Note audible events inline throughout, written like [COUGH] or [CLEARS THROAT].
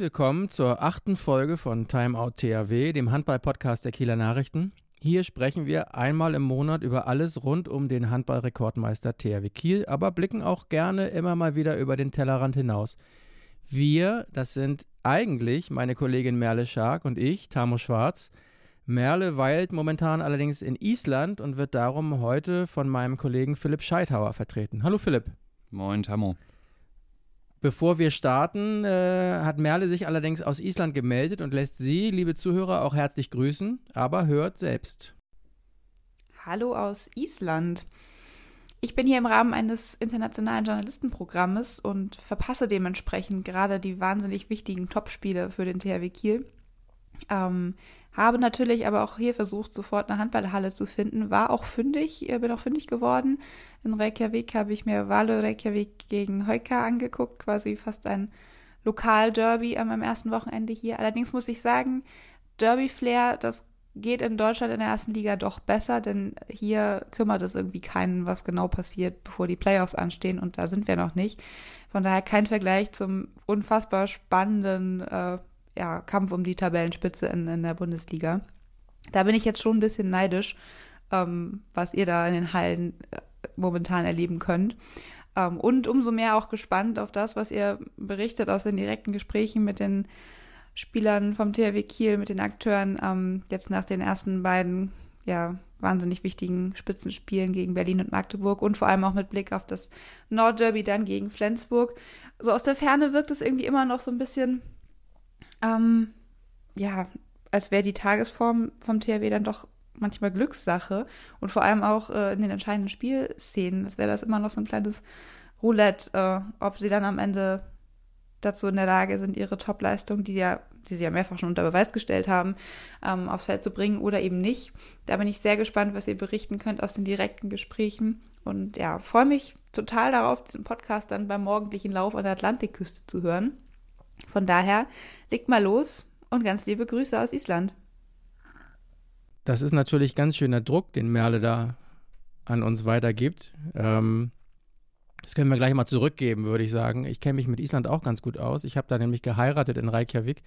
Willkommen zur achten Folge von Timeout THW, dem Handball-Podcast der Kieler Nachrichten. Hier sprechen wir einmal im Monat über alles rund um den Handball-Rekordmeister THW Kiel, aber blicken auch gerne immer mal wieder über den Tellerrand hinaus. Wir, das sind eigentlich meine Kollegin Merle Schark und ich, Tamo Schwarz. Merle weilt momentan allerdings in Island und wird darum heute von meinem Kollegen Philipp Scheithauer vertreten. Hallo Philipp. Moin Tamo. Bevor wir starten, äh, hat Merle sich allerdings aus Island gemeldet und lässt Sie, liebe Zuhörer, auch herzlich grüßen, aber hört selbst. Hallo aus Island. Ich bin hier im Rahmen eines internationalen Journalistenprogrammes und verpasse dementsprechend gerade die wahnsinnig wichtigen Topspiele für den THW Kiel. Ähm, habe natürlich aber auch hier versucht, sofort eine Handballhalle zu finden. War auch fündig, bin auch fündig geworden. In Reykjavik habe ich mir Valo Reykjavik gegen Heuka angeguckt, quasi fast ein Lokalderby meinem ersten Wochenende hier. Allerdings muss ich sagen, Derby-Flair, das geht in Deutschland in der ersten Liga doch besser, denn hier kümmert es irgendwie keinen, was genau passiert, bevor die Playoffs anstehen und da sind wir noch nicht. Von daher kein Vergleich zum unfassbar spannenden äh, ja, Kampf um die Tabellenspitze in, in der Bundesliga. Da bin ich jetzt schon ein bisschen neidisch, ähm, was ihr da in den Hallen äh, momentan erleben könnt. Ähm, und umso mehr auch gespannt auf das, was ihr berichtet aus den direkten Gesprächen mit den Spielern vom THW Kiel, mit den Akteuren, ähm, jetzt nach den ersten beiden, ja, wahnsinnig wichtigen Spitzenspielen gegen Berlin und Magdeburg und vor allem auch mit Blick auf das Nordderby dann gegen Flensburg. So aus der Ferne wirkt es irgendwie immer noch so ein bisschen ähm, ja, als wäre die Tagesform vom THW dann doch manchmal Glückssache und vor allem auch äh, in den entscheidenden Spielszenen, als wäre das immer noch so ein kleines Roulette, äh, ob sie dann am Ende dazu in der Lage sind, ihre Topleistung, die ja, die sie ja mehrfach schon unter Beweis gestellt haben, ähm, aufs Feld zu bringen oder eben nicht. Da bin ich sehr gespannt, was ihr berichten könnt aus den direkten Gesprächen. Und ja, freue mich total darauf, diesen Podcast dann beim morgendlichen Lauf an der Atlantikküste zu hören. Von daher, legt mal los und ganz liebe Grüße aus Island. Das ist natürlich ganz schöner Druck, den Merle da an uns weitergibt. Ähm, das können wir gleich mal zurückgeben, würde ich sagen. Ich kenne mich mit Island auch ganz gut aus. Ich habe da nämlich geheiratet in Reykjavik,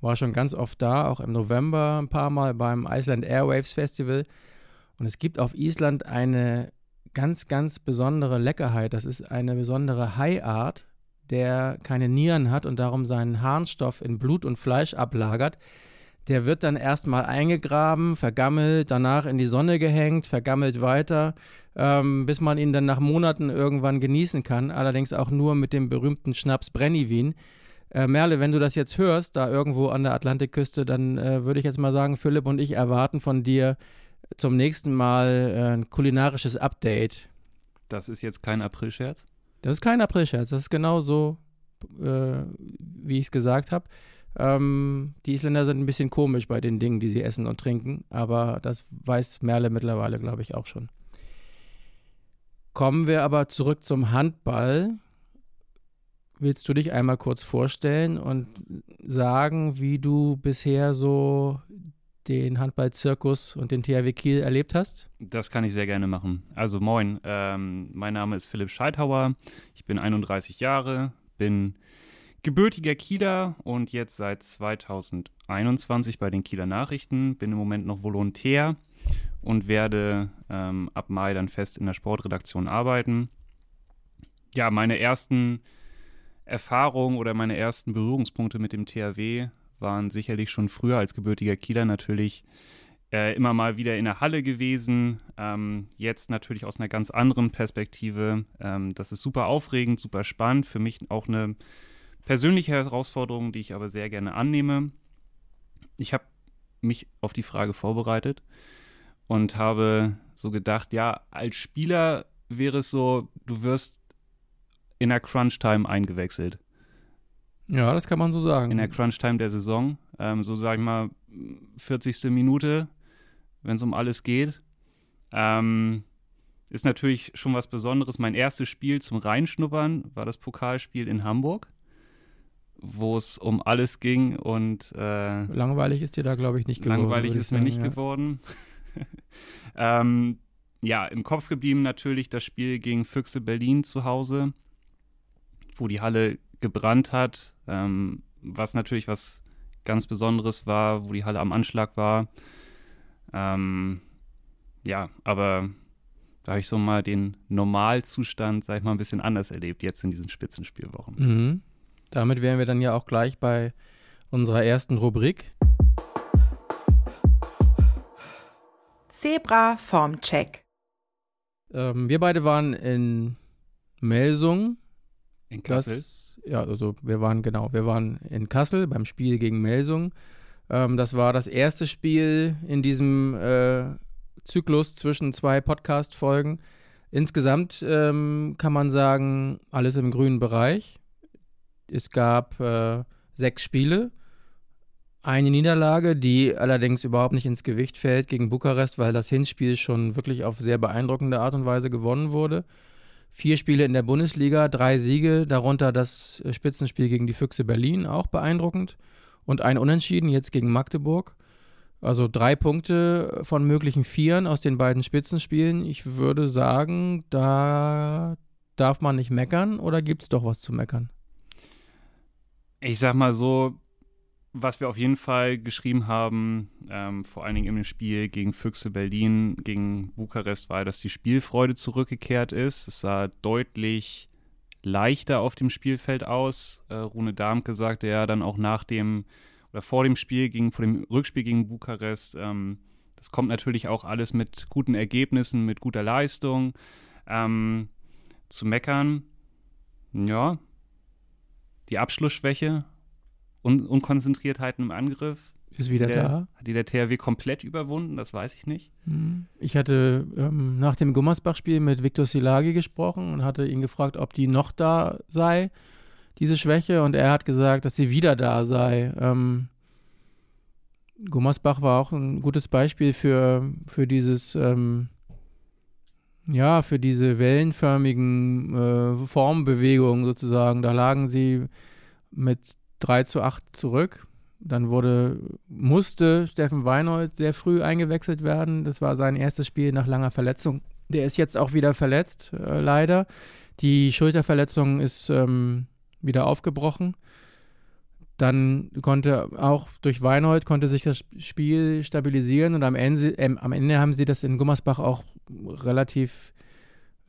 war schon ganz oft da, auch im November ein paar Mal beim Iceland Airwaves Festival. Und es gibt auf Island eine ganz, ganz besondere Leckerheit. Das ist eine besondere Haiart der keine Nieren hat und darum seinen Harnstoff in Blut und Fleisch ablagert, der wird dann erstmal eingegraben, vergammelt, danach in die Sonne gehängt, vergammelt weiter, ähm, bis man ihn dann nach Monaten irgendwann genießen kann. Allerdings auch nur mit dem berühmten Schnaps Brennivin. Äh, Merle, wenn du das jetzt hörst, da irgendwo an der Atlantikküste, dann äh, würde ich jetzt mal sagen, Philipp und ich erwarten von dir zum nächsten Mal äh, ein kulinarisches Update. Das ist jetzt kein Aprilscherz? Das ist kein Aprilscherz, das ist genau so, äh, wie ich es gesagt habe. Ähm, die Isländer sind ein bisschen komisch bei den Dingen, die sie essen und trinken, aber das weiß Merle mittlerweile, glaube ich, auch schon. Kommen wir aber zurück zum Handball. Willst du dich einmal kurz vorstellen und sagen, wie du bisher so den Handballzirkus und den THW Kiel erlebt hast? Das kann ich sehr gerne machen. Also moin, ähm, mein Name ist Philipp Scheithauer, ich bin 31 Jahre, bin gebürtiger Kieler und jetzt seit 2021 bei den Kieler Nachrichten, bin im Moment noch Volontär und werde ähm, ab Mai dann fest in der Sportredaktion arbeiten. Ja, meine ersten Erfahrungen oder meine ersten Berührungspunkte mit dem THW waren sicherlich schon früher als gebürtiger Kieler natürlich äh, immer mal wieder in der Halle gewesen. Ähm, jetzt natürlich aus einer ganz anderen Perspektive. Ähm, das ist super aufregend, super spannend. Für mich auch eine persönliche Herausforderung, die ich aber sehr gerne annehme. Ich habe mich auf die Frage vorbereitet und habe so gedacht, ja, als Spieler wäre es so, du wirst in der Crunch-Time eingewechselt. Ja, das kann man so sagen. In der Crunch-Time der Saison. Ähm, so sage ich mal, 40. Minute, wenn es um alles geht. Ähm, ist natürlich schon was Besonderes. Mein erstes Spiel zum Reinschnuppern war das Pokalspiel in Hamburg, wo es um alles ging und äh, langweilig ist dir da, glaube ich, nicht geworden. Langweilig ist mir nicht ja. geworden. [LAUGHS] ähm, ja, im Kopf geblieben natürlich das Spiel gegen Füchse Berlin zu Hause, wo die Halle gebrannt hat. Ähm, was natürlich was ganz Besonderes war, wo die Halle am Anschlag war. Ähm, ja, aber da habe ich so mal den Normalzustand, sag ich mal, ein bisschen anders erlebt, jetzt in diesen Spitzenspielwochen. Mhm. Damit wären wir dann ja auch gleich bei unserer ersten Rubrik. Zebra Formcheck. Ähm, wir beide waren in Melsung. In Kassel? Das, ja, also wir waren, genau, wir waren in Kassel beim Spiel gegen Melsung. Ähm, das war das erste Spiel in diesem äh, Zyklus zwischen zwei Podcast-Folgen. Insgesamt ähm, kann man sagen, alles im grünen Bereich. Es gab äh, sechs Spiele. Eine Niederlage, die allerdings überhaupt nicht ins Gewicht fällt gegen Bukarest, weil das Hinspiel schon wirklich auf sehr beeindruckende Art und Weise gewonnen wurde. Vier Spiele in der Bundesliga, drei Siege, darunter das Spitzenspiel gegen die Füchse Berlin, auch beeindruckend. Und ein Unentschieden jetzt gegen Magdeburg. Also drei Punkte von möglichen Vieren aus den beiden Spitzenspielen. Ich würde sagen, da darf man nicht meckern oder gibt es doch was zu meckern? Ich sag mal so, was wir auf jeden Fall geschrieben haben, ähm, vor allen Dingen im Spiel gegen Füchse Berlin, gegen Bukarest, war, dass die Spielfreude zurückgekehrt ist. Es sah deutlich leichter auf dem Spielfeld aus. Äh, Rune Darmke sagte ja dann auch nach dem oder vor dem Spiel, gegen, vor dem Rückspiel gegen Bukarest. Ähm, das kommt natürlich auch alles mit guten Ergebnissen, mit guter Leistung. Ähm, zu meckern, ja, die Abschlussschwäche, Un Unkonzentriertheiten im Angriff. Ist wieder der, da. Hat die der THW komplett überwunden? Das weiß ich nicht. Hm. Ich hatte ähm, nach dem Gummersbach-Spiel mit Viktor Silagi gesprochen und hatte ihn gefragt, ob die noch da sei diese Schwäche, und er hat gesagt, dass sie wieder da sei. Ähm, Gummersbach war auch ein gutes Beispiel für, für dieses, ähm, ja, für diese wellenförmigen äh, Formbewegungen sozusagen. Da lagen sie mit 3 zu 8 zurück. Dann wurde, musste Steffen Weinhold sehr früh eingewechselt werden. Das war sein erstes Spiel nach langer Verletzung. Der ist jetzt auch wieder verletzt, äh, leider. Die Schulterverletzung ist ähm, wieder aufgebrochen. Dann konnte auch durch Weinhold konnte sich das Spiel stabilisieren und am Ende, äh, am Ende haben sie das in Gummersbach auch relativ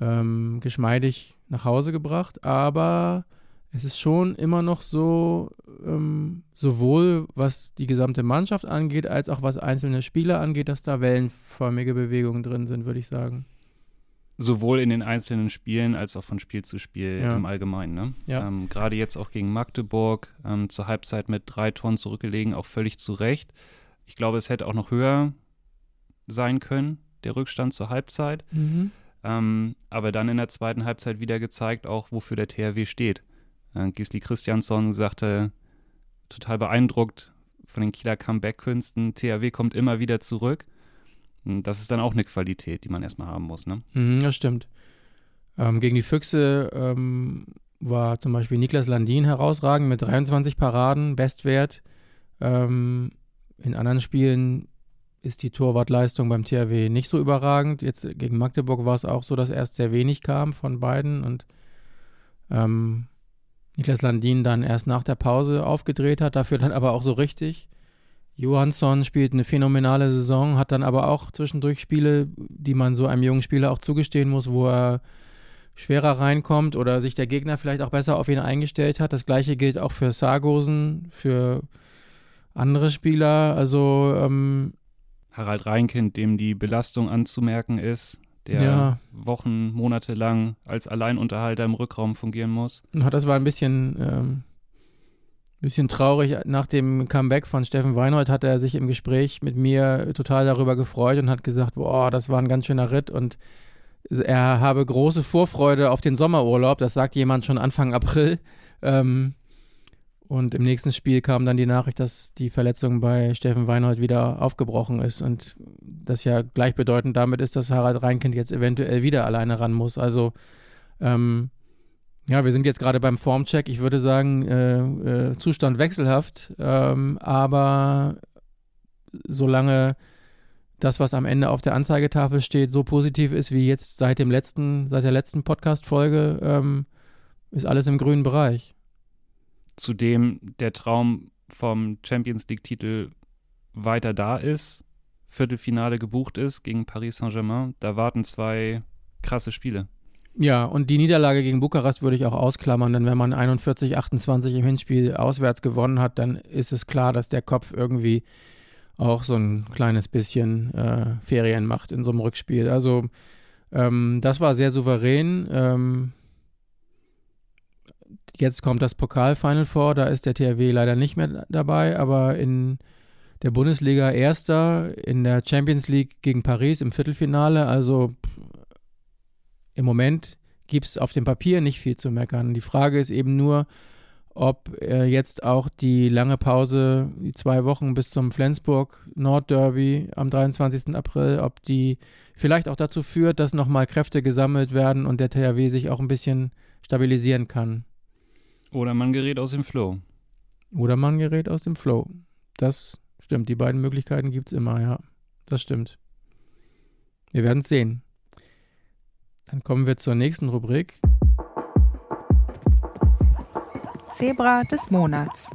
ähm, geschmeidig nach Hause gebracht. Aber es ist schon immer noch so, ähm, sowohl was die gesamte Mannschaft angeht, als auch was einzelne Spieler angeht, dass da wellenförmige Bewegungen drin sind, würde ich sagen. Sowohl in den einzelnen Spielen als auch von Spiel zu Spiel Ja. im Allgemeinen. Ne? Ja. Ähm, Gerade jetzt auch gegen Magdeburg ähm, zur Halbzeit mit drei Toren zurückgelegen, auch völlig zu Recht. Ich glaube, es hätte auch noch höher sein können, der Rückstand zur Halbzeit. Mhm. Ähm, aber dann in der zweiten Halbzeit wieder gezeigt, auch wofür der THW steht. Äh, Gisli Christiansson sagte, total beeindruckt von den Kieler Comeback-Künsten. THW kommt immer wieder zurück. Das ist dann auch eine Qualität, die man erstmal haben muss. Ne? Mhm, das stimmt. Ähm, gegen die Füchse ähm, war zum Beispiel Niklas Landin herausragend mit 23 Paraden, Bestwert. Ähm, in anderen Spielen ist die Torwartleistung beim THW nicht so überragend. Jetzt gegen Magdeburg war es auch so, dass erst sehr wenig kam von beiden und ähm, Niklas Landin dann erst nach der Pause aufgedreht hat, dafür dann aber auch so richtig. Johansson spielt eine phänomenale Saison, hat dann aber auch zwischendurch Spiele, die man so einem jungen Spieler auch zugestehen muss, wo er schwerer reinkommt oder sich der Gegner vielleicht auch besser auf ihn eingestellt hat. Das gleiche gilt auch für Sargosen, für andere Spieler. Also ähm, Harald Reinkind, dem die Belastung anzumerken ist, der Ja. Wochen, Monate lang als Alleinunterhalter im Rückraum fungieren muss. das war ein bisschen, ähm, bisschen traurig. Nach dem Comeback von Steffen Weinhold hat er sich im Gespräch mit mir total darüber gefreut und hat gesagt, boah, das war ein ganz schöner Ritt und er habe große Vorfreude auf den Sommerurlaub. Das sagt jemand schon Anfang April. Ähm, und im nächsten Spiel kam dann die Nachricht, dass die Verletzung bei Steffen Weinhold wieder aufgebrochen ist und das ja gleichbedeutend damit ist, dass Harald Reinkind jetzt eventuell wieder alleine ran muss. Also ähm, ja, wir sind jetzt gerade beim Formcheck. Ich würde sagen, äh, äh, Zustand wechselhaft, ähm, aber solange das, was am Ende auf der Anzeigetafel steht, so positiv ist wie jetzt seit dem letzten, seit der letzten Podcast-Folge, ähm, ist alles im grünen Bereich. Zudem der Traum vom Champions League-Titel weiter da ist, Viertelfinale gebucht ist gegen Paris Saint-Germain. Da warten zwei krasse Spiele. Ja, und die Niederlage gegen Bukarest würde ich auch ausklammern, denn wenn man 41, 28 im Hinspiel auswärts gewonnen hat, dann ist es klar, dass der Kopf irgendwie auch so ein kleines bisschen äh, Ferien macht in so einem Rückspiel. Also ähm, das war sehr souverän. Ähm, jetzt kommt das Pokalfinal vor, da ist der THW leider nicht mehr dabei, aber in der Bundesliga Erster, in der Champions League gegen Paris im Viertelfinale. Also im Moment gibt es auf dem Papier nicht viel zu meckern. Die Frage ist eben nur, ob äh, jetzt auch die lange Pause, die zwei Wochen bis zum Flensburg Nordderby am 23. April, ob die vielleicht auch dazu führt, dass nochmal Kräfte gesammelt werden und der THW sich auch ein bisschen stabilisieren kann. Oder man gerät aus dem Flow. Oder man gerät aus dem Flow. Das stimmt. Die beiden Möglichkeiten gibt es immer, ja. Das stimmt. Wir werden es sehen. Dann kommen wir zur nächsten Rubrik. Zebra des Monats.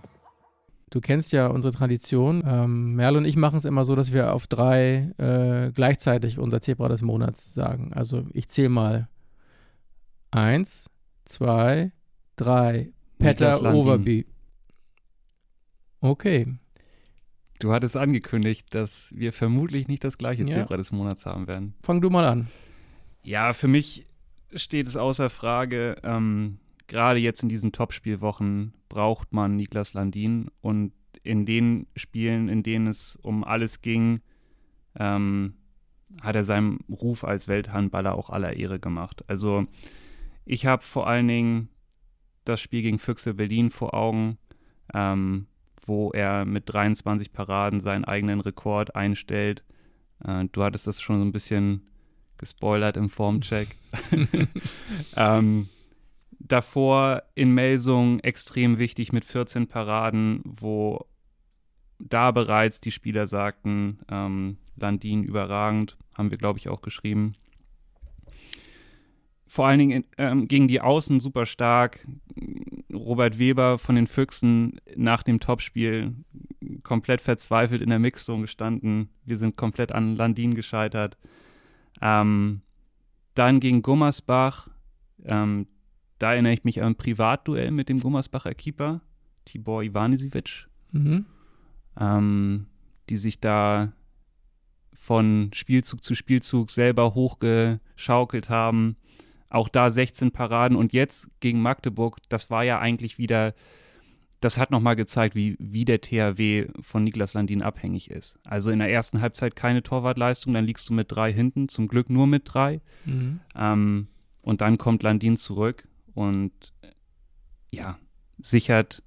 Du kennst ja unsere Tradition. Ähm, Merle und ich machen es immer so, dass wir auf drei äh, gleichzeitig unser Zebra des Monats sagen. Also ich zähle mal. Eins, zwei, drei. Petter Overby. Okay. Du hattest angekündigt, dass wir vermutlich nicht das gleiche ja. Zebra des Monats haben werden. Fang du mal an. Ja, für mich steht es außer Frage, ähm, gerade jetzt in diesen Topspielwochen braucht man Niklas Landin und in den Spielen, in denen es um alles ging, ähm, hat er seinem Ruf als Welthandballer auch aller Ehre gemacht. Also ich habe vor allen Dingen das Spiel gegen Füchse Berlin vor Augen, ähm, wo er mit 23 Paraden seinen eigenen Rekord einstellt. Äh, du hattest das schon so ein bisschen gespoilert im Formcheck. [LAUGHS] [LAUGHS] ähm, davor in Melsung extrem wichtig mit 14 Paraden, wo da bereits die Spieler sagten, ähm, Landin überragend, haben wir, glaube ich, auch geschrieben. Vor allen Dingen ähm, gegen die Außen super stark. Robert Weber von den Füchsen nach dem Topspiel komplett verzweifelt in der Mixzone gestanden. Wir sind komplett an Landin gescheitert. Ähm, dann gegen Gummersbach, ähm, da erinnere ich mich an ein Privatduell mit dem Gummersbacher Keeper, Tibor Ivanisevic, mhm. ähm, die sich da von Spielzug zu Spielzug selber hochgeschaukelt haben. Auch da 16 Paraden und jetzt gegen Magdeburg, das war ja eigentlich wieder das hat nochmal gezeigt, wie, wie der THW von Niklas Landin abhängig ist. Also in der ersten Halbzeit keine Torwartleistung, dann liegst du mit drei hinten, zum Glück nur mit drei. Mhm. Ähm, und dann kommt Landin zurück und ja, sichert,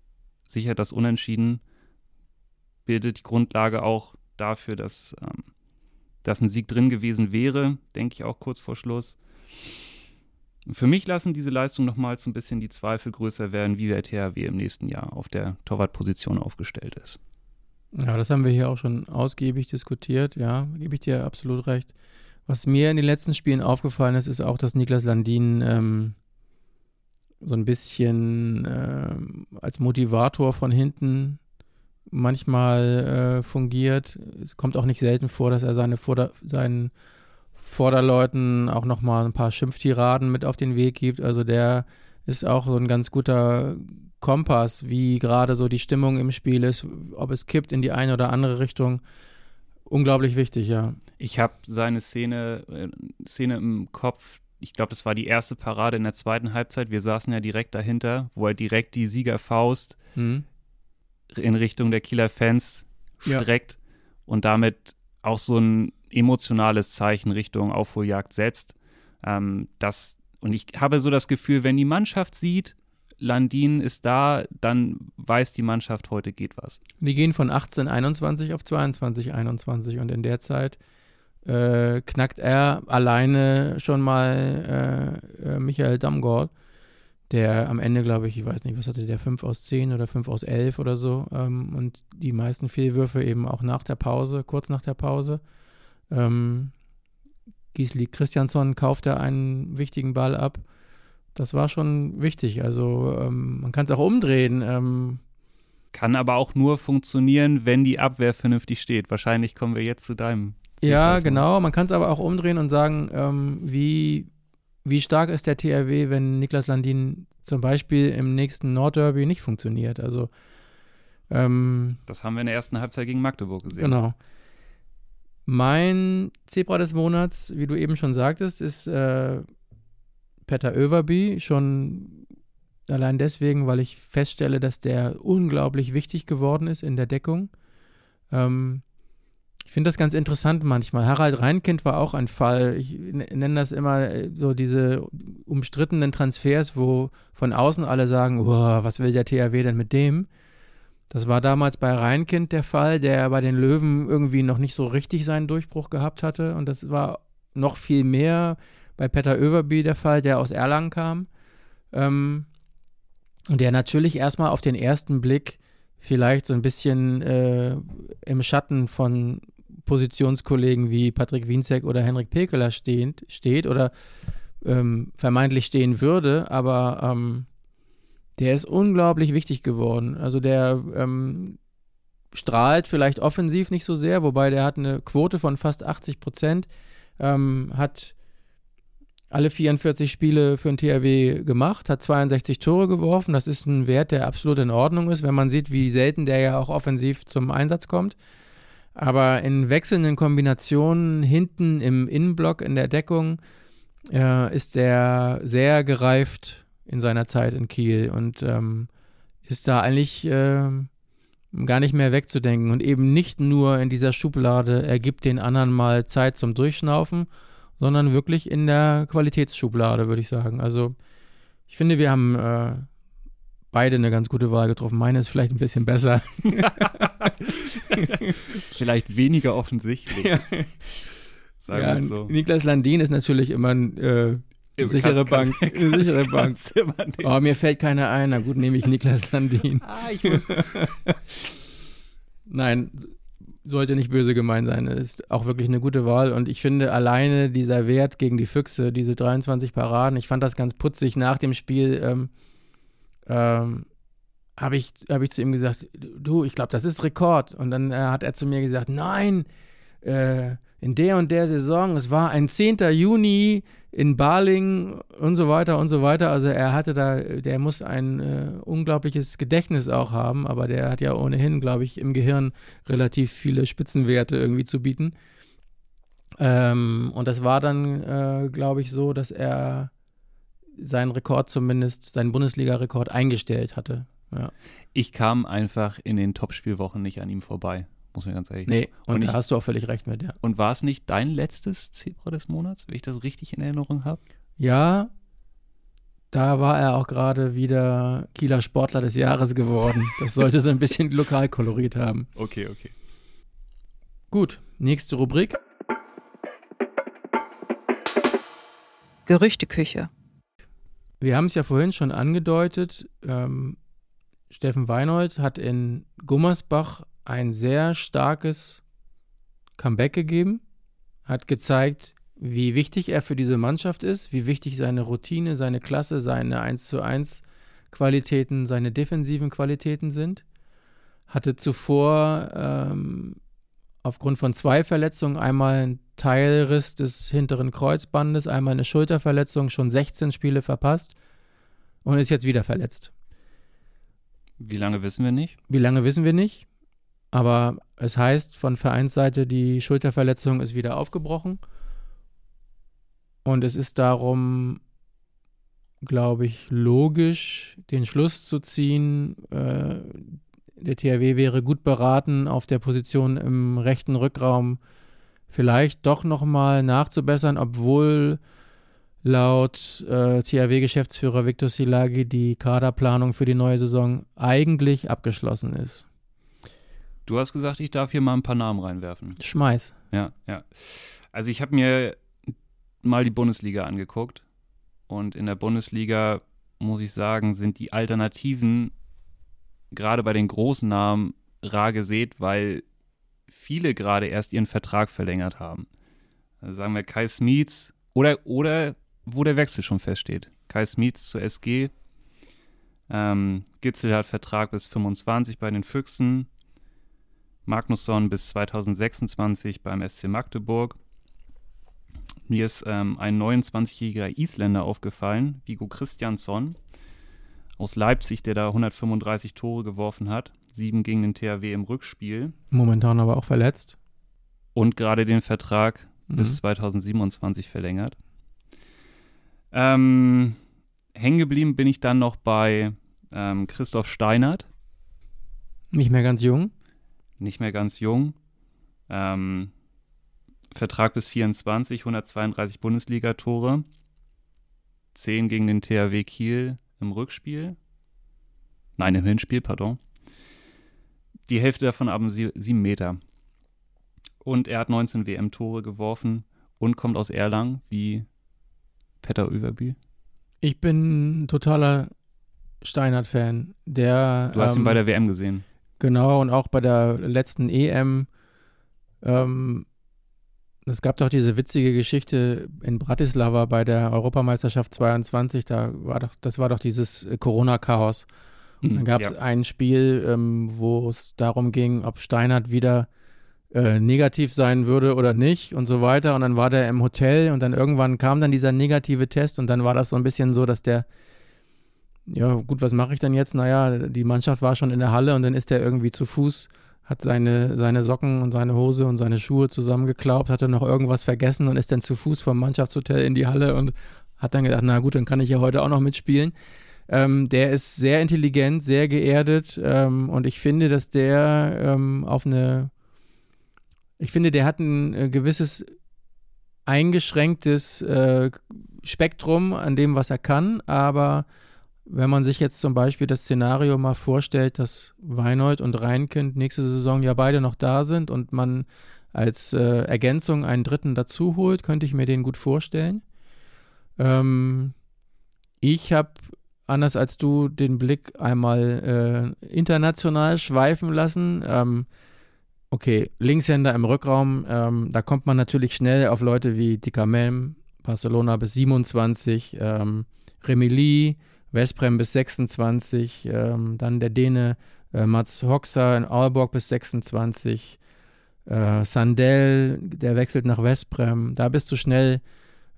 sichert das Unentschieden, bildet die Grundlage auch dafür, dass, ähm, dass ein Sieg drin gewesen wäre, denke ich auch kurz vor Schluss. Für mich lassen diese Leistungen nochmals so ein bisschen die Zweifel größer werden, wie der THW im nächsten Jahr auf der Torwartposition aufgestellt ist. Ja, das haben wir hier auch schon ausgiebig diskutiert, ja, gebe ich dir absolut recht. Was mir in den letzten Spielen aufgefallen ist, ist auch, dass Niklas Landin ähm, so ein bisschen äh, als Motivator von hinten manchmal äh, fungiert. Es kommt auch nicht selten vor, dass er seine Vorder seinen Vorderleuten auch nochmal ein paar Schimpftiraden mit auf den Weg gibt. Also der ist auch so ein ganz guter Kompass, wie gerade so die Stimmung im Spiel ist, ob es kippt in die eine oder andere Richtung. Unglaublich wichtig, ja. Ich habe seine Szene, äh, Szene im Kopf, ich glaube, das war die erste Parade in der zweiten Halbzeit. Wir saßen ja direkt dahinter, wo er direkt die Siegerfaust mhm. in Richtung der Kieler Fans streckt ja. und damit auch so ein emotionales Zeichen Richtung Aufholjagd setzt. Ähm, das, und ich habe so das Gefühl, wenn die Mannschaft sieht, Landin ist da, dann weiß die Mannschaft, heute geht was. Die gehen von 18, 21 auf 22, 21 und in der Zeit äh, knackt er alleine schon mal äh, äh, Michael Damgord, der am Ende, glaube ich, ich weiß nicht, was hatte der, 5 aus 10 oder 5 aus 11 oder so ähm, und die meisten Fehlwürfe eben auch nach der Pause, kurz nach der Pause. Ähm, Gisli Christiansson kauft da einen wichtigen Ball ab. das war schon wichtig. Also ähm, man kann es auch umdrehen. Ähm, kann aber auch nur funktionieren, wenn die Abwehr vernünftig steht. Wahrscheinlich kommen wir jetzt zu deinem. Ja, genau. Man kann es aber auch umdrehen und sagen, ähm, wie, wie stark ist der TRW, wenn Niklas Landin zum Beispiel im nächsten Nordderby nicht funktioniert. Also ähm, das haben wir in der ersten Halbzeit gegen Magdeburg gesehen. Genau. Mein Zebra des Monats, wie du eben schon sagtest, ist äh, Peter Överby. Schon allein deswegen, weil ich feststelle, dass der unglaublich wichtig geworden ist in der Deckung. Ähm, ich finde das ganz interessant manchmal. Harald Reinkind war auch ein Fall. Ich nenne das immer äh, so diese umstrittenen Transfers, wo von außen alle sagen, was will der THW denn mit dem? Das war damals bei Reinkind der Fall, der bei den Löwen irgendwie noch nicht so richtig seinen Durchbruch gehabt hatte. Und das war noch viel mehr bei Peter Överby der Fall, der aus Erlangen kam. Ähm, und der natürlich erstmal auf den ersten Blick vielleicht so ein bisschen äh, im Schatten von Positionskollegen wie Patrick Wienzek oder Henrik Pekeler stehend, steht oder ähm, vermeintlich stehen würde, aber ähm, der ist unglaublich wichtig geworden. Also der ähm, strahlt vielleicht offensiv nicht so sehr, wobei der hat eine Quote von fast 80 Prozent, ähm, hat alle 44 Spiele für den THW gemacht, hat 62 Tore geworfen. Das ist ein Wert, der absolut in Ordnung ist, wenn man sieht, wie selten der ja auch offensiv zum Einsatz kommt. Aber in wechselnden Kombinationen hinten im Innenblock in der Deckung äh, ist der sehr gereift in seiner Zeit in Kiel und ähm, ist da eigentlich äh, gar nicht mehr wegzudenken und eben nicht nur in dieser Schublade, er gibt den anderen mal Zeit zum Durchschnaufen, sondern wirklich in der Qualitätsschublade, würde ich sagen. Also ich finde, wir haben äh, beide eine ganz gute Wahl getroffen. Meine ist vielleicht ein bisschen besser. [LAUGHS] vielleicht weniger offensichtlich. Sagen ja, so. Niklas Landin ist natürlich immer ein äh, eine [LAUGHS] sichere Bank. Eine sichere Bank. Oh, mir fällt keiner ein. Na gut, nehme ich Niklas Landin. Ah, ich [LAUGHS] Nein, sollte nicht böse gemeint sein. Ist auch wirklich eine gute Wahl. Und ich finde alleine dieser Wert gegen die Füchse, diese 23 Paraden, ich fand das ganz putzig nach dem Spiel. Ähm, ähm, habe ich, hab ich zu ihm gesagt, du, ich glaube, das ist Rekord. Und dann äh, hat er zu mir gesagt, nein, äh, in der und der Saison, es war ein 10. Juni in Baling und so weiter und so weiter. Also er hatte da, der muss ein äh, unglaubliches Gedächtnis auch haben, aber der hat ja ohnehin, glaube ich, im Gehirn relativ viele Spitzenwerte irgendwie zu bieten. Ähm, und das war dann, äh, glaube ich, so, dass er seinen Rekord zumindest, seinen Bundesliga-Rekord eingestellt hatte. Ja. Ich kam einfach in den Topspielwochen nicht an ihm vorbei muss man ganz ehrlich Nee, und, und da hast du auch völlig recht mit, ja. Und war es nicht dein letztes Zebra des Monats, wenn ich das richtig in Erinnerung habe? Ja, da war er auch gerade wieder Kieler Sportler des Jahres geworden. Das sollte so ein bisschen Lokalkolorit haben. Okay, okay. Gut, nächste Rubrik. Gerüchteküche. Wir haben es ja vorhin schon angedeutet. Ähm, Steffen Weinold hat in Gummersbach ein sehr starkes Comeback gegeben, hat gezeigt, wie wichtig er für diese Mannschaft ist, wie wichtig seine Routine, seine Klasse, seine 1 zu 1 Qualitäten, seine defensiven Qualitäten sind. Hatte zuvor ähm, aufgrund von zwei Verletzungen einmal einen Teilriss des hinteren Kreuzbandes, einmal eine Schulterverletzung, schon 16 Spiele verpasst und ist jetzt wieder verletzt. Wie lange wissen wir nicht? Wie lange wissen wir nicht? Aber es heißt von Vereinsseite, die Schulterverletzung ist wieder aufgebrochen. Und es ist darum, glaube ich, logisch, den Schluss zu ziehen, äh, der THW wäre gut beraten, auf der Position im rechten Rückraum vielleicht doch nochmal nachzubessern, obwohl laut äh, THW-Geschäftsführer Viktor Silagi die Kaderplanung für die neue Saison eigentlich abgeschlossen ist. Du hast gesagt, ich darf hier mal ein paar Namen reinwerfen. Schmeiß. Ja, ja. Also ich habe mir mal die Bundesliga angeguckt und in der Bundesliga muss ich sagen, sind die Alternativen gerade bei den großen Namen rar gesät, weil viele gerade erst ihren Vertrag verlängert haben. Also sagen wir Kai Smeets oder, oder wo der Wechsel schon feststeht. Kai Smits zu SG. Ähm, Gitzel hat Vertrag bis 25 bei den Füchsen. Magnusson bis 2026 beim SC Magdeburg. Mir ist ähm, ein 29-jähriger Isländer aufgefallen, Vigo Christiansson aus Leipzig, der da 135 Tore geworfen hat. Sieben gegen den THW im Rückspiel. Momentan aber auch verletzt. Und gerade den Vertrag mhm. bis 2027 verlängert. Ähm, hängen geblieben bin ich dann noch bei ähm, Christoph Steinert. Nicht mehr ganz jung. Nicht mehr ganz jung. Ähm, Vertrag bis 24, 132 Bundesligatore. 10 gegen den THW Kiel im Rückspiel. Nein, im Hinspiel, pardon. Die Hälfte davon haben sie, 7 Meter. Und er hat 19 WM-Tore geworfen und kommt aus Erlangen, wie Petter Överby. Ich bin ein totaler Steinhardt-Fan. Der, du hast ähm, ihn bei der WM gesehen. Genau, und auch bei der letzten EM. Ähm, es gab doch diese witzige Geschichte in Bratislava bei der Europameisterschaft 22. Da war doch, das war doch dieses Corona-Chaos. Und dann gab es ja. ein Spiel, ähm, wo es darum ging, ob Steinhardt wieder äh, negativ sein würde oder nicht und so weiter. Und dann war der im Hotel und dann irgendwann kam dann dieser negative Test und dann war das so ein bisschen so, dass der, ja gut, was mache ich dann jetzt? Naja, die Mannschaft war schon in der Halle und dann ist der irgendwie zu Fuß, hat seine, seine Socken und seine Hose und seine Schuhe zusammengeklaubt, hatte noch irgendwas vergessen und ist dann zu Fuß vom Mannschaftshotel in die Halle und hat dann gedacht, na gut, dann kann ich ja heute auch noch mitspielen. Ähm, der ist sehr intelligent, sehr geerdet ähm, und ich finde, dass der ähm, auf eine ich finde, der hat ein äh, gewisses eingeschränktes äh, Spektrum an dem, was er kann, aber wenn man sich jetzt zum Beispiel das Szenario mal vorstellt, dass Weinold und Reinkind nächste Saison ja beide noch da sind und man als äh, Ergänzung einen dritten dazu holt, könnte ich mir den gut vorstellen. Ähm, ich habe, anders als du, den Blick einmal äh, international schweifen lassen. Ähm, Okay, Linkshänder im Rückraum, ähm, da kommt man natürlich schnell auf Leute wie Dicamel, Barcelona bis 27, ähm, Remili, Vesprem bis 26, ähm, dann der Däne äh, Mats Hoxer in Aalborg bis 26, äh, Sandel, der wechselt nach Vesprem, da bist du schnell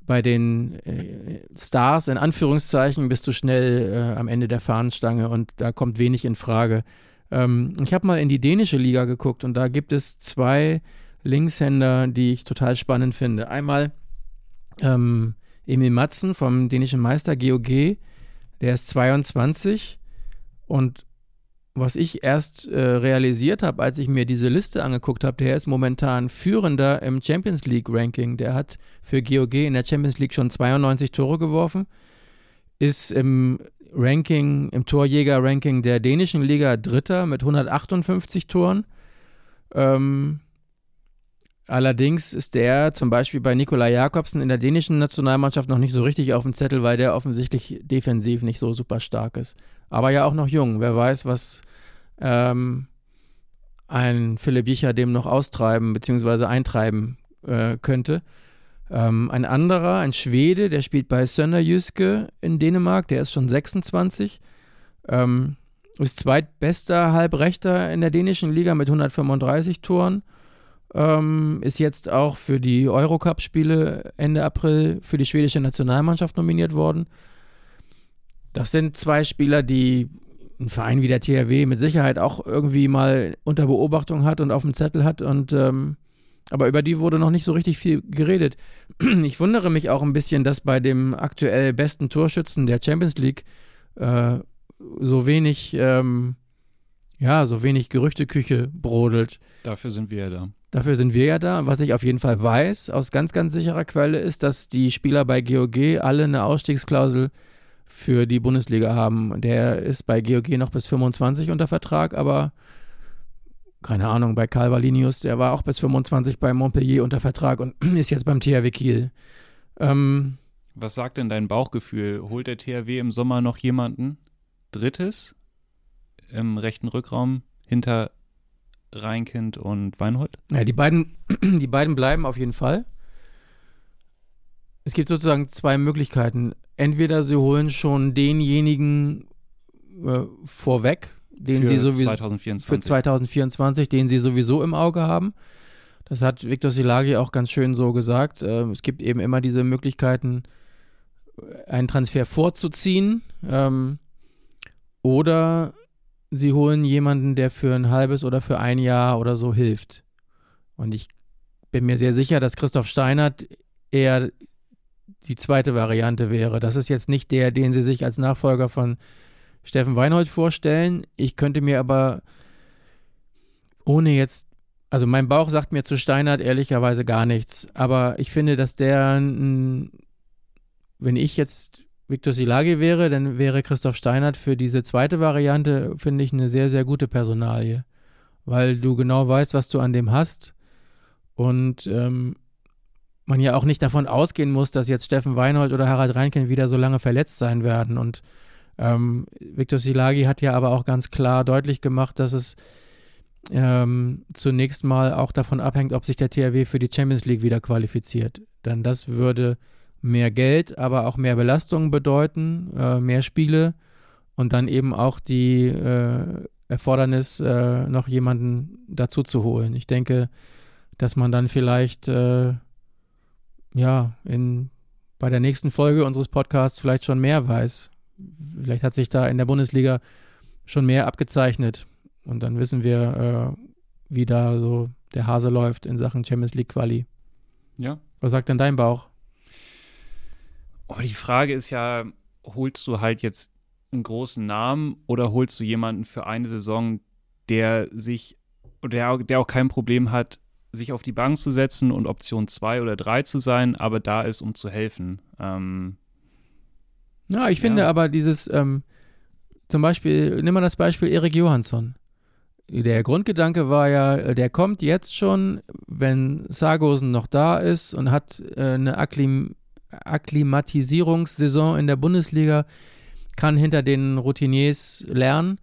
bei den äh, Stars, in Anführungszeichen, bist du schnell äh, am Ende der Fahnenstange und da kommt wenig in Frage. Ähm, ich habe mal in die dänische Liga geguckt und da gibt es zwei Linkshänder, die ich total spannend finde. Einmal ähm, Emil Matzen vom dänischen Meister GOG, der ist 22 und was ich erst äh, realisiert habe, als ich mir diese Liste angeguckt habe, der ist momentan führender im Champions League Ranking. Der hat für GOG in der Champions League schon 92 Tore geworfen, ist im Ranking, im Torjäger-Ranking der dänischen Liga Dritter mit 158 Toren. Ähm, allerdings ist der zum Beispiel bei Nikolai Jakobsen in der dänischen Nationalmannschaft noch nicht so richtig auf dem Zettel, weil der offensichtlich defensiv nicht so super stark ist. Aber ja auch noch jung. Wer weiß, was ähm, ein Philipp Jicher dem noch austreiben bzw. eintreiben äh, könnte. Ähm, ein anderer, ein Schwede, der spielt bei Sönderjyske in Dänemark, der ist schon 26. Ähm, ist zweitbester Halbrechter in der dänischen Liga mit 135 Toren. Ähm, ist jetzt auch für die Eurocup-Spiele Ende April für die schwedische Nationalmannschaft nominiert worden. Das sind zwei Spieler, die ein Verein wie der THW mit Sicherheit auch irgendwie mal unter Beobachtung hat und auf dem Zettel hat und ähm, aber über die wurde noch nicht so richtig viel geredet. [CLEARS THROAT] Ich wundere mich auch ein bisschen, dass bei dem aktuell besten Torschützen der Champions League äh, so wenig, ähm, ja, so wenig Gerüchteküche brodelt. Dafür sind wir ja da. Dafür sind wir ja da. Was ich auf jeden Fall weiß, aus ganz, ganz sicherer Quelle, ist, dass die Spieler bei GOG alle eine Ausstiegsklausel für die Bundesliga haben. Der ist bei GOG noch bis 25 unter Vertrag, aber keine Ahnung, bei Calvalinius, der war auch bis 25 bei Montpellier unter Vertrag und [CLEARS THROAT] ist jetzt beim THW Kiel. Ähm, Was sagt denn dein Bauchgefühl? Holt der THW im Sommer noch jemanden Drittes im rechten Rückraum hinter Reinkind und Weinhold? Ja, die beiden, [CLEARS THROAT] die beiden bleiben auf jeden Fall. Es gibt sozusagen zwei Möglichkeiten. entweder sie holen schon denjenigen äh, vorweg, den für sie sowieso 2024. für 2024, den sie sowieso im Auge haben. Das hat Viktor Silagi auch ganz schön so gesagt. Ähm, es gibt eben immer diese Möglichkeiten, einen Transfer vorzuziehen. Ähm, oder sie holen jemanden, der für ein halbes oder für ein Jahr oder so hilft. Und ich bin mir sehr sicher, dass Christoph Steinert eher die zweite Variante wäre. Das ist jetzt nicht der, den sie sich als Nachfolger von Steffen Weinhold vorstellen. Ich könnte mir aber ohne jetzt, also mein Bauch sagt mir zu Steinert ehrlicherweise gar nichts. Aber ich finde, dass der, wenn ich jetzt Viktor Silagi wäre, dann wäre Christoph Steinert für diese zweite Variante, finde ich, eine sehr, sehr gute Personalie. Weil du genau weißt, was du an dem hast. Und ähm, man ja auch nicht davon ausgehen muss, dass jetzt Steffen Weinhold oder Harald Reinken wieder so lange verletzt sein werden. Und ähm, Viktor Silagi hat ja aber auch ganz klar deutlich gemacht, dass es ähm, zunächst mal auch davon abhängt, ob sich der THW für die Champions League wieder qualifiziert. Denn das würde mehr Geld, aber auch mehr Belastung bedeuten, äh, mehr Spiele und dann eben auch die äh, Erfordernis, äh, noch jemanden dazu zu holen. Ich denke, dass man dann vielleicht äh, ja in bei der nächsten Folge unseres Podcasts vielleicht schon mehr weiß. Vielleicht hat sich da in der Bundesliga schon mehr abgezeichnet und dann wissen wir, äh, wie da so der Hase läuft in Sachen Champions League Quali. Ja. Was sagt denn dein Bauch? Oh, die Frage ist ja, holst du halt jetzt einen großen Namen oder holst du jemanden für eine Saison, der sich, der, der auch kein Problem hat, sich auf die Bank zu setzen und Option 2 oder 3 zu sein, aber da ist, um zu helfen. Ähm, ja, ich finde Ja. aber dieses, ähm, zum Beispiel, nimm mal das Beispiel Erik Johansson. Der Grundgedanke war ja, äh, der kommt jetzt schon, wenn Sargosen noch da ist und hat äh, eine Akklim Akklimatisierungssaison in der Bundesliga, kann hinter den Routiniers lernen.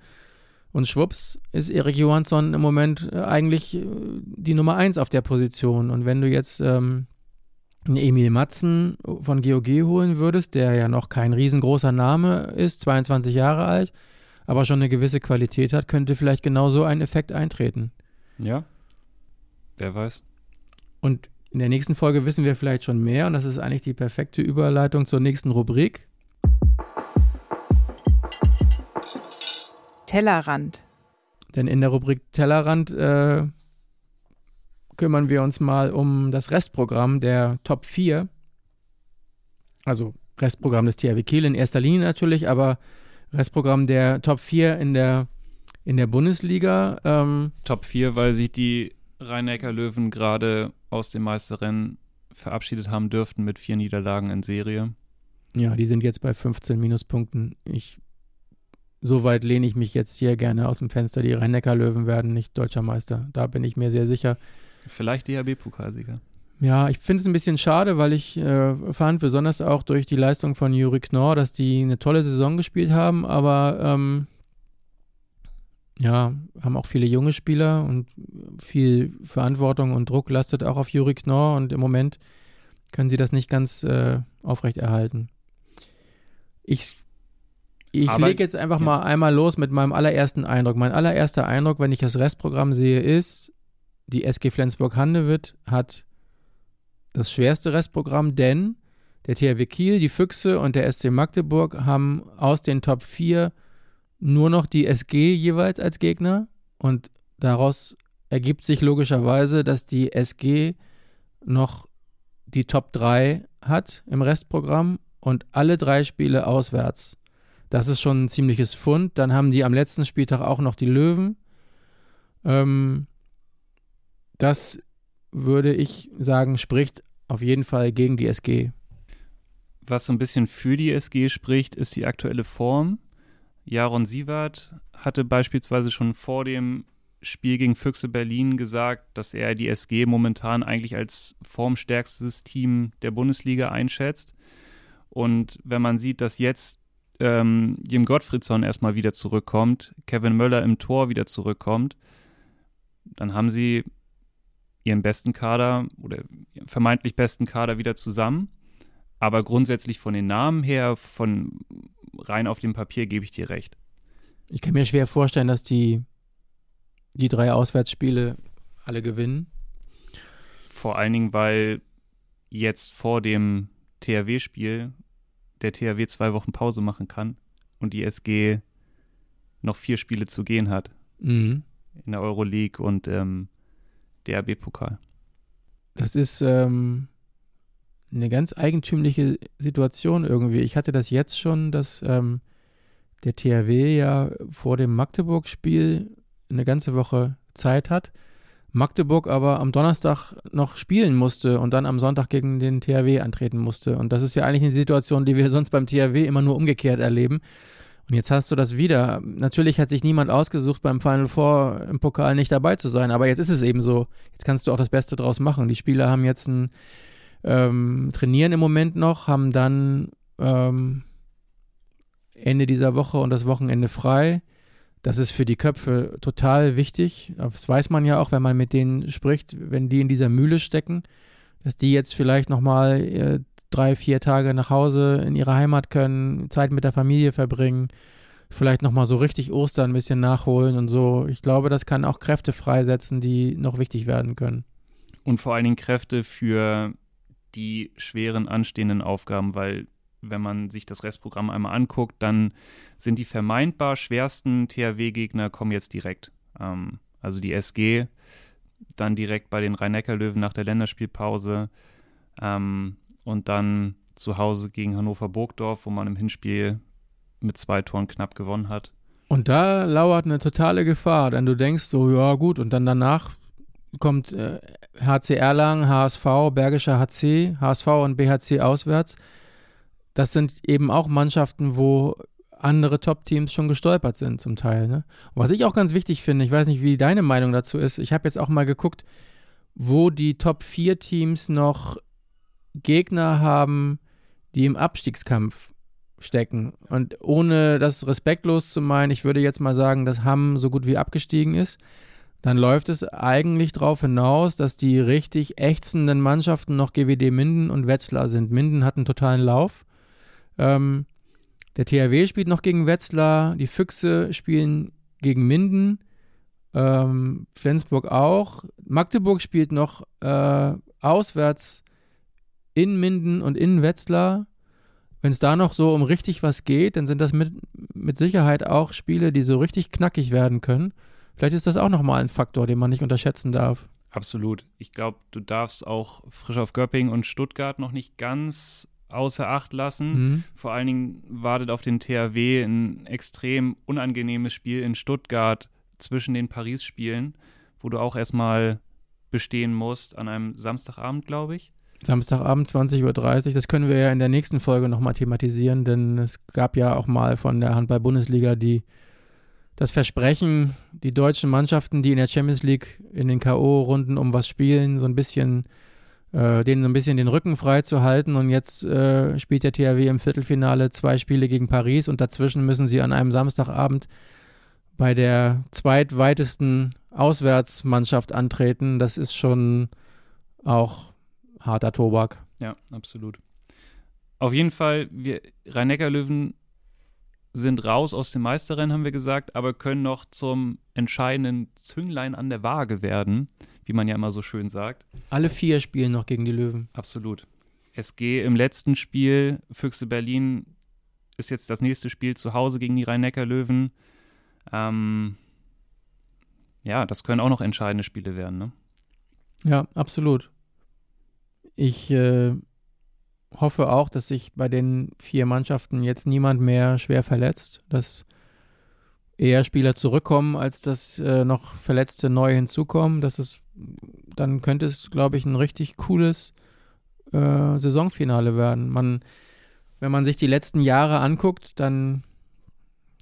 Und schwupps ist Erik Johansson im Moment äh, eigentlich äh, die Nummer eins auf der Position. Und wenn du jetzt ähm, einen Emil Matzen von GOG holen würdest, der ja noch kein riesengroßer Name ist, 22 Jahre alt, aber schon eine gewisse Qualität hat, könnte vielleicht genau so ein Effekt eintreten. ja. Wer weiß. Und in der nächsten Folge wissen wir vielleicht schon mehr und das ist eigentlich die perfekte Überleitung zur nächsten Rubrik. Tellerrand. Denn in der Rubrik Tellerrand äh, kümmern wir uns mal um das Restprogramm der Top 4. Also Restprogramm des THW Kiel in erster Linie natürlich, aber Restprogramm der Top 4 in der, in der Bundesliga. Ähm, Top 4, weil sich die Rhein-Neckar-Löwen gerade aus dem Meisterrennen verabschiedet haben dürften mit vier Niederlagen in Serie. ja, die sind jetzt bei 15 Minuspunkten. Ich, so weit lehne ich mich jetzt hier gerne aus dem Fenster. Die Rhein-Neckar-Löwen werden nicht deutscher Meister. Da bin ich mir sehr sicher. Vielleicht DHB-Pokalsieger. Ja, ich finde es ein bisschen schade, weil ich äh, fand, besonders auch durch die Leistung von Juri Knorr, dass die eine tolle Saison gespielt haben, aber ähm, ja, haben auch viele junge Spieler und viel Verantwortung und Druck lastet auch auf Juri Knorr und im Moment können sie das nicht ganz äh, aufrechterhalten. Ich, ich lege jetzt einfach ja. mal einmal los mit meinem allerersten Eindruck. Mein allererster Eindruck, wenn ich das Restprogramm sehe, ist, die SG Flensburg-Handewitt hat das schwerste Restprogramm, denn der THW Kiel, die Füchse und der SC Magdeburg haben aus den Top 4 nur noch die SG jeweils als Gegner und daraus ergibt sich logischerweise, dass die SG noch die Top 3 hat im Restprogramm und alle drei Spiele auswärts. Das ist schon ein ziemliches Fund. Dann haben die am letzten Spieltag auch noch die Löwen. Ähm, das würde ich sagen, spricht auf jeden Fall gegen die SG. Was so ein bisschen für die SG spricht, ist die aktuelle Form. Jaron Sievert hatte beispielsweise schon vor dem Spiel gegen Füchse Berlin gesagt, dass er die SG momentan eigentlich als formstärkstes Team der Bundesliga einschätzt. Und wenn man sieht, dass jetzt ähm, Jim Gottfriedson erstmal wieder zurückkommt, Kevin Möller im Tor wieder zurückkommt, dann haben sie ihren besten Kader oder vermeintlich besten Kader wieder zusammen. Aber grundsätzlich von den Namen her, von rein auf dem Papier gebe ich dir recht. Ich kann mir schwer vorstellen, dass die, die drei Auswärtsspiele alle gewinnen. Vor allen Dingen, weil jetzt vor dem THW-Spiel der THW zwei Wochen Pause machen kann und die SG noch vier Spiele zu gehen hat. Mhm. In der Euroleague und ähm, DRB-Pokal. Das ist ähm, eine ganz eigentümliche Situation irgendwie. Ich hatte das jetzt schon, dass ähm, der THW ja vor dem Magdeburg-Spiel eine ganze Woche Zeit hat. Magdeburg aber am Donnerstag noch spielen musste und dann am Sonntag gegen den THW antreten musste. Und das ist ja eigentlich eine Situation, die wir [LAUGHS] sonst beim THW immer nur umgekehrt erleben. Und jetzt hast du das wieder. Natürlich hat sich niemand ausgesucht, beim Final Four im Pokal nicht dabei zu sein, aber jetzt ist es eben so. Jetzt kannst du auch das Beste draus machen. Die Spieler haben jetzt ein ähm, Trainieren im Moment noch, haben dann ähm, Ende dieser Woche und das Wochenende frei. Das ist für die Köpfe total wichtig. Das weiß man ja auch, wenn man mit denen spricht, wenn die in dieser Mühle stecken, dass die jetzt vielleicht nochmal äh, drei, vier Tage nach Hause in ihre Heimat können, Zeit mit der Familie verbringen, vielleicht nochmal so richtig Ostern ein bisschen nachholen und so. Ich glaube, das kann auch Kräfte freisetzen, die noch wichtig werden können. Und vor allen Dingen Kräfte für die schweren anstehenden Aufgaben, weil wenn man sich das Restprogramm einmal anguckt, dann sind die vermeintbar schwersten THW-Gegner kommen jetzt direkt. Ähm, also die SG, dann direkt bei den Rhein-Neckar-Löwen nach der Länderspielpause ähm, und dann zu Hause gegen Hannover Burgdorf, wo man im Hinspiel mit zwei Toren knapp gewonnen hat. Und da lauert eine totale Gefahr, denn du denkst so, ja gut, und dann danach kommt äh, HC Erlangen, HSV, Bergischer HC, HSV und BHC auswärts das sind eben auch Mannschaften, wo andere Top-Teams schon gestolpert sind zum Teil. Ne? Was ich auch ganz wichtig finde, ich weiß nicht, wie deine Meinung dazu ist, ich habe jetzt auch mal geguckt, wo die Top-4-Teams noch Gegner haben, die im Abstiegskampf stecken. Und ohne das respektlos zu meinen, ich würde jetzt mal sagen, dass Hamm so gut wie abgestiegen ist, dann läuft es eigentlich darauf hinaus, dass die richtig ächzenden Mannschaften noch GWD Minden und Wetzlar sind. Minden hat einen totalen Lauf. Ähm, der THW spielt noch gegen Wetzlar, die Füchse spielen gegen Minden, ähm, Flensburg auch. Magdeburg spielt noch äh, auswärts in Minden und in Wetzlar. Wenn es da noch so um richtig was geht, dann sind das mit, mit Sicherheit auch Spiele, die so richtig knackig werden können. Vielleicht ist das auch nochmal ein Faktor, den man nicht unterschätzen darf. Absolut. Ich glaube, du darfst auch frisch auf Göppingen und Stuttgart noch nicht ganz außer Acht lassen. Mhm. Vor allen Dingen wartet auf den THW ein extrem unangenehmes Spiel in Stuttgart zwischen den Paris-Spielen, wo du auch erstmal bestehen musst an einem Samstagabend, glaube ich. Samstagabend 20.30 Uhr, das können wir ja in der nächsten Folge nochmal thematisieren, denn es gab ja auch mal von der Handball-Bundesliga die das Versprechen, die deutschen Mannschaften, die in der Champions League in den K.O.-Runden um was spielen, so ein bisschen äh, denen so ein bisschen den Rücken frei zu halten. Und jetzt äh, spielt der THW im Viertelfinale zwei Spiele gegen Paris und dazwischen müssen sie an einem Samstagabend bei der zweitweitesten Auswärtsmannschaft antreten. Das ist schon auch harter Tobak. Ja, absolut. Auf jeden Fall, wir Rhein-Neckar-Löwen sind raus aus dem Meisterrennen, haben wir gesagt, aber können noch zum entscheidenden Zünglein an der Waage werden wie man ja immer so schön sagt. Alle vier spielen noch gegen die Löwen. Absolut. SG im letzten Spiel, Füchse Berlin ist jetzt das nächste Spiel zu Hause gegen die Rhein-Neckar-Löwen. Ähm, ja, das können auch noch entscheidende Spiele werden, ne? Ja, absolut. Ich äh, hoffe auch, dass sich bei den vier Mannschaften jetzt niemand mehr schwer verletzt, dass eher Spieler zurückkommen, als dass äh, noch Verletzte neu hinzukommen. Das ist dann könnte es, glaube ich, ein richtig cooles äh, Saisonfinale werden. Man, wenn man sich die letzten Jahre anguckt, dann,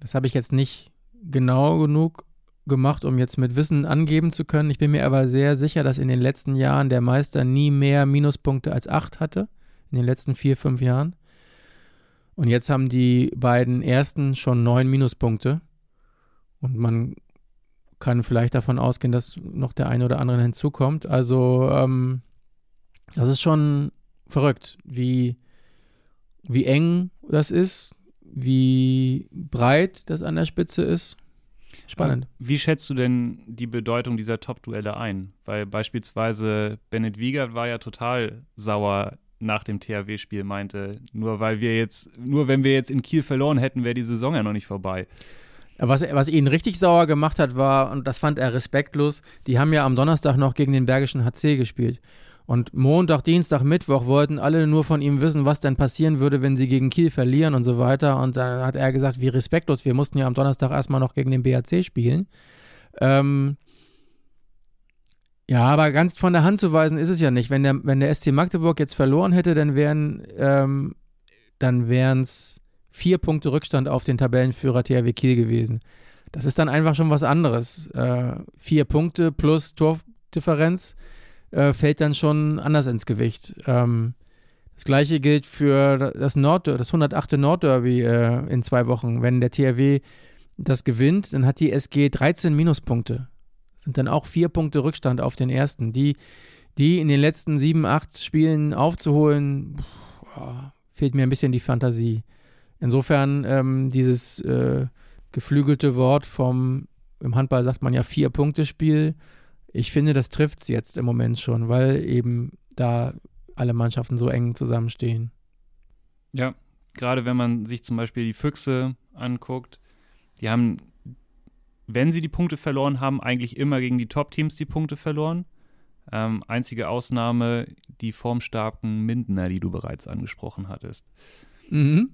das habe ich jetzt nicht genau genug gemacht, um jetzt mit Wissen angeben zu können. Ich bin mir aber sehr sicher, dass in den letzten Jahren der Meister nie mehr Minuspunkte als acht hatte. In den letzten vier, fünf Jahren. Und jetzt haben die beiden ersten schon neun Minuspunkte. Und man kann vielleicht davon ausgehen, dass noch der eine oder andere hinzukommt. Also ähm, das ist schon verrückt, wie wie eng das ist, wie breit das an der Spitze ist. Spannend. Wie schätzt du denn die Bedeutung dieser Top-Duelle ein? Weil beispielsweise Bennett Wiegert war ja total sauer nach dem THW-Spiel, meinte, nur weil wir jetzt, nur wenn wir jetzt in Kiel verloren hätten, wäre die Saison ja noch nicht vorbei. Was, was ihn richtig sauer gemacht hat, war, und das fand er respektlos, die haben ja am Donnerstag noch gegen den Bergischen HC gespielt. Und Montag, Dienstag, Mittwoch wollten alle nur von ihm wissen, was denn passieren würde, wenn sie gegen Kiel verlieren und so weiter. Und dann hat er gesagt, wie respektlos, wir mussten ja am Donnerstag erstmal noch gegen den BHC spielen. Ähm ja, aber ganz von der Hand zu weisen ist es ja nicht. Wenn der, wenn der SC Magdeburg jetzt verloren hätte, dann wären ähm, es vier Punkte Rückstand auf den Tabellenführer THW Kiel gewesen. Das ist dann einfach schon was anderes. Äh, vier Punkte plus Tordifferenz äh, fällt dann schon anders ins Gewicht. Ähm, das gleiche gilt für das Nord das 108. Nordderby äh, in zwei Wochen. Wenn der THW das gewinnt, dann hat die SG 13 Minuspunkte. Sind dann auch vier Punkte Rückstand auf den ersten. Die, die in den letzten sieben, acht Spielen aufzuholen, boah, fehlt mir ein bisschen die Fantasie. Insofern ähm, dieses äh, geflügelte Wort vom, im Handball sagt man ja Vier-Punkte-Spiel, ich finde, das trifft es jetzt im Moment schon, weil eben da alle Mannschaften so eng zusammenstehen. Ja, gerade wenn man sich zum Beispiel die Füchse anguckt, die haben, wenn sie die Punkte verloren haben, eigentlich immer gegen die Top-Teams die Punkte verloren. Ähm, einzige Ausnahme die formstarken Mindener, die du bereits angesprochen hattest. Mhm.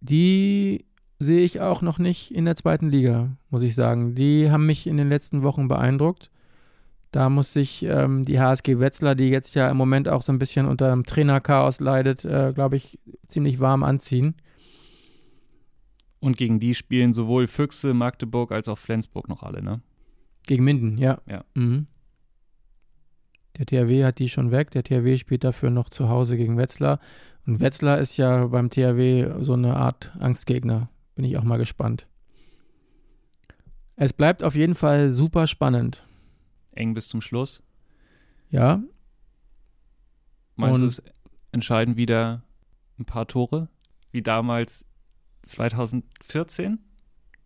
Die sehe ich auch noch nicht in der zweiten Liga, muss ich sagen. Die haben mich in den letzten Wochen beeindruckt. Da muss sich ähm, die HSG Wetzlar, die jetzt ja im Moment auch so ein bisschen unter einem Trainerchaos leidet, äh, glaube ich, ziemlich warm anziehen. Und gegen die spielen sowohl Füchse, Magdeburg als auch Flensburg noch alle, ne? Gegen Minden, ja. Ja. Mhm. Der THW hat die schon weg. Der THW spielt dafür noch zu Hause gegen Wetzlar. Und Wetzlar ist ja beim THW so eine Art Angstgegner. Bin ich auch mal gespannt. Es bleibt auf jeden Fall super spannend. Eng bis zum Schluss. Ja. Es entscheiden wieder ein paar Tore? Wie damals 2014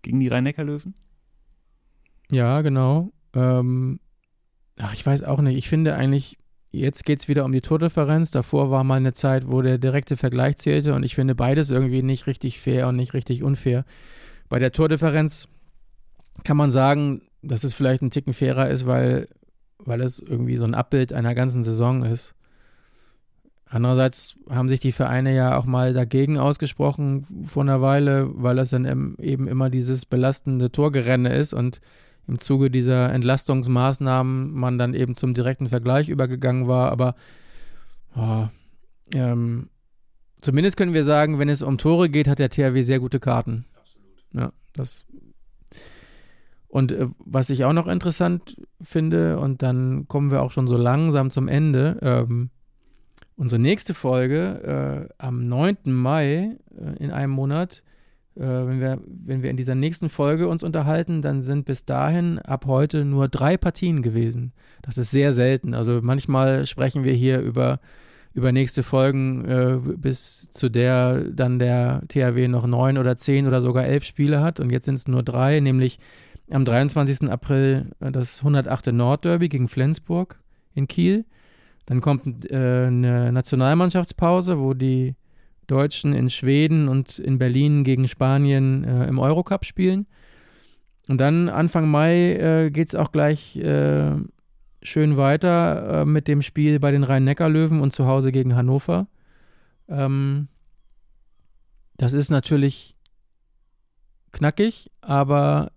gegen die Rhein-Neckar-Löwen? Ja, genau. Ähm, ach, ich weiß auch nicht. Ich finde eigentlich, jetzt geht es wieder um die Tordifferenz. Davor war mal eine Zeit, wo der direkte Vergleich zählte und ich finde beides irgendwie nicht richtig fair und nicht richtig unfair. Bei der Tordifferenz kann man sagen, dass es vielleicht ein Ticken fairer ist, weil, weil es irgendwie so ein Abbild einer ganzen Saison ist. Andererseits haben sich die Vereine ja auch mal dagegen ausgesprochen vor einer Weile, weil es dann eben immer dieses belastende Torgerenne ist und im Zuge dieser Entlastungsmaßnahmen man dann eben zum direkten Vergleich übergegangen war. Aber oh, ähm, zumindest können wir sagen, wenn es um Tore geht, hat der THW sehr gute Karten. Absolut. Ja, das. Und äh, was ich auch noch interessant finde, und dann kommen wir auch schon so langsam zum Ende. Ähm, unsere nächste Folge äh, am 9. Mai äh, in einem Monat äh, wenn, wir, wenn wir in dieser nächsten Folge uns unterhalten, dann sind bis dahin ab heute nur drei Partien gewesen. Das ist sehr selten. Also manchmal sprechen wir hier über, über nächste Folgen, äh, bis zu der dann der THW noch neun oder zehn oder sogar elf Spiele hat. Und jetzt sind es nur drei, nämlich am 23. April äh, das 108. Nordderby gegen Flensburg in Kiel. Dann kommt äh, eine Nationalmannschaftspause, wo die Deutschen in Schweden und in Berlin gegen Spanien äh, im Eurocup spielen. Und dann Anfang Mai äh, geht es auch gleich äh, schön weiter äh, mit dem Spiel bei den Rhein-Neckar-Löwen und zu Hause gegen Hannover. Ähm, das ist natürlich knackig, aber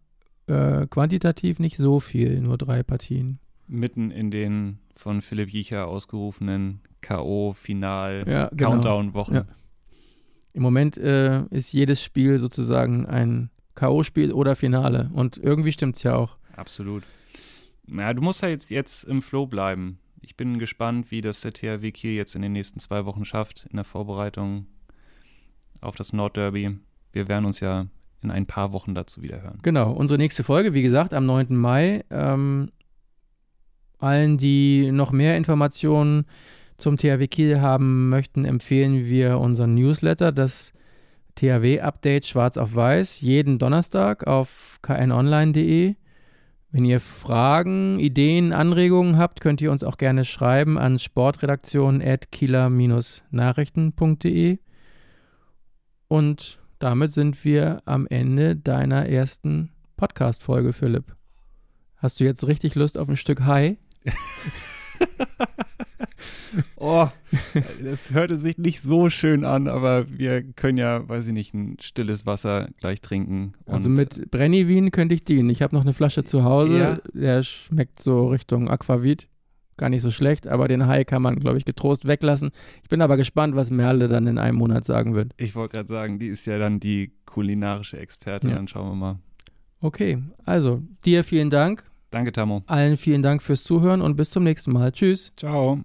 äh, quantitativ nicht so viel, nur drei Partien. Mitten in den von Philipp Jicher ausgerufenen K.O.-Final-Countdown-Wochen. Ja, genau. ja. Im Moment äh, ist jedes Spiel sozusagen ein K.O.-Spiel oder Finale. Und irgendwie stimmt es ja auch. Absolut. Ja, du musst ja jetzt, jetzt im Flow bleiben. Ich bin gespannt, wie das der THW Kiel jetzt in den nächsten zwei Wochen schafft in der Vorbereitung auf das Nordderby. Wir werden uns ja in ein paar Wochen dazu wieder hören. Genau, unsere nächste Folge, wie gesagt, am 9. Mai. Ähm, allen, die noch mehr Informationen zum THW Kiel haben möchten, empfehlen wir unseren Newsletter, das THW-Update schwarz auf weiß, jeden Donnerstag auf knonline.de. Wenn ihr Fragen, Ideen, Anregungen habt, könnt ihr uns auch gerne schreiben an sportredaktion.kieler-nachrichten.de. Und damit sind wir am Ende deiner ersten Podcast-Folge, Philipp. Hast du jetzt richtig Lust auf ein Stück Hai? [LAUGHS] oh, das hörte sich nicht so schön an, aber wir können ja, weiß ich nicht, ein stilles Wasser gleich trinken. also mit Brennivin könnte ich dienen. Ich habe noch eine Flasche zu Hause, ja. der schmeckt so Richtung Aquavit. Gar nicht so schlecht, aber den Hai kann man, glaube ich, getrost weglassen. Ich bin aber gespannt, was Merle dann in einem Monat sagen wird. Ich wollte gerade sagen, die ist ja dann die kulinarische Expertin, ja. dann schauen wir mal. Okay, also dir vielen Dank. Danke, Tamo. Allen vielen Dank fürs Zuhören und bis zum nächsten Mal. Tschüss. Ciao.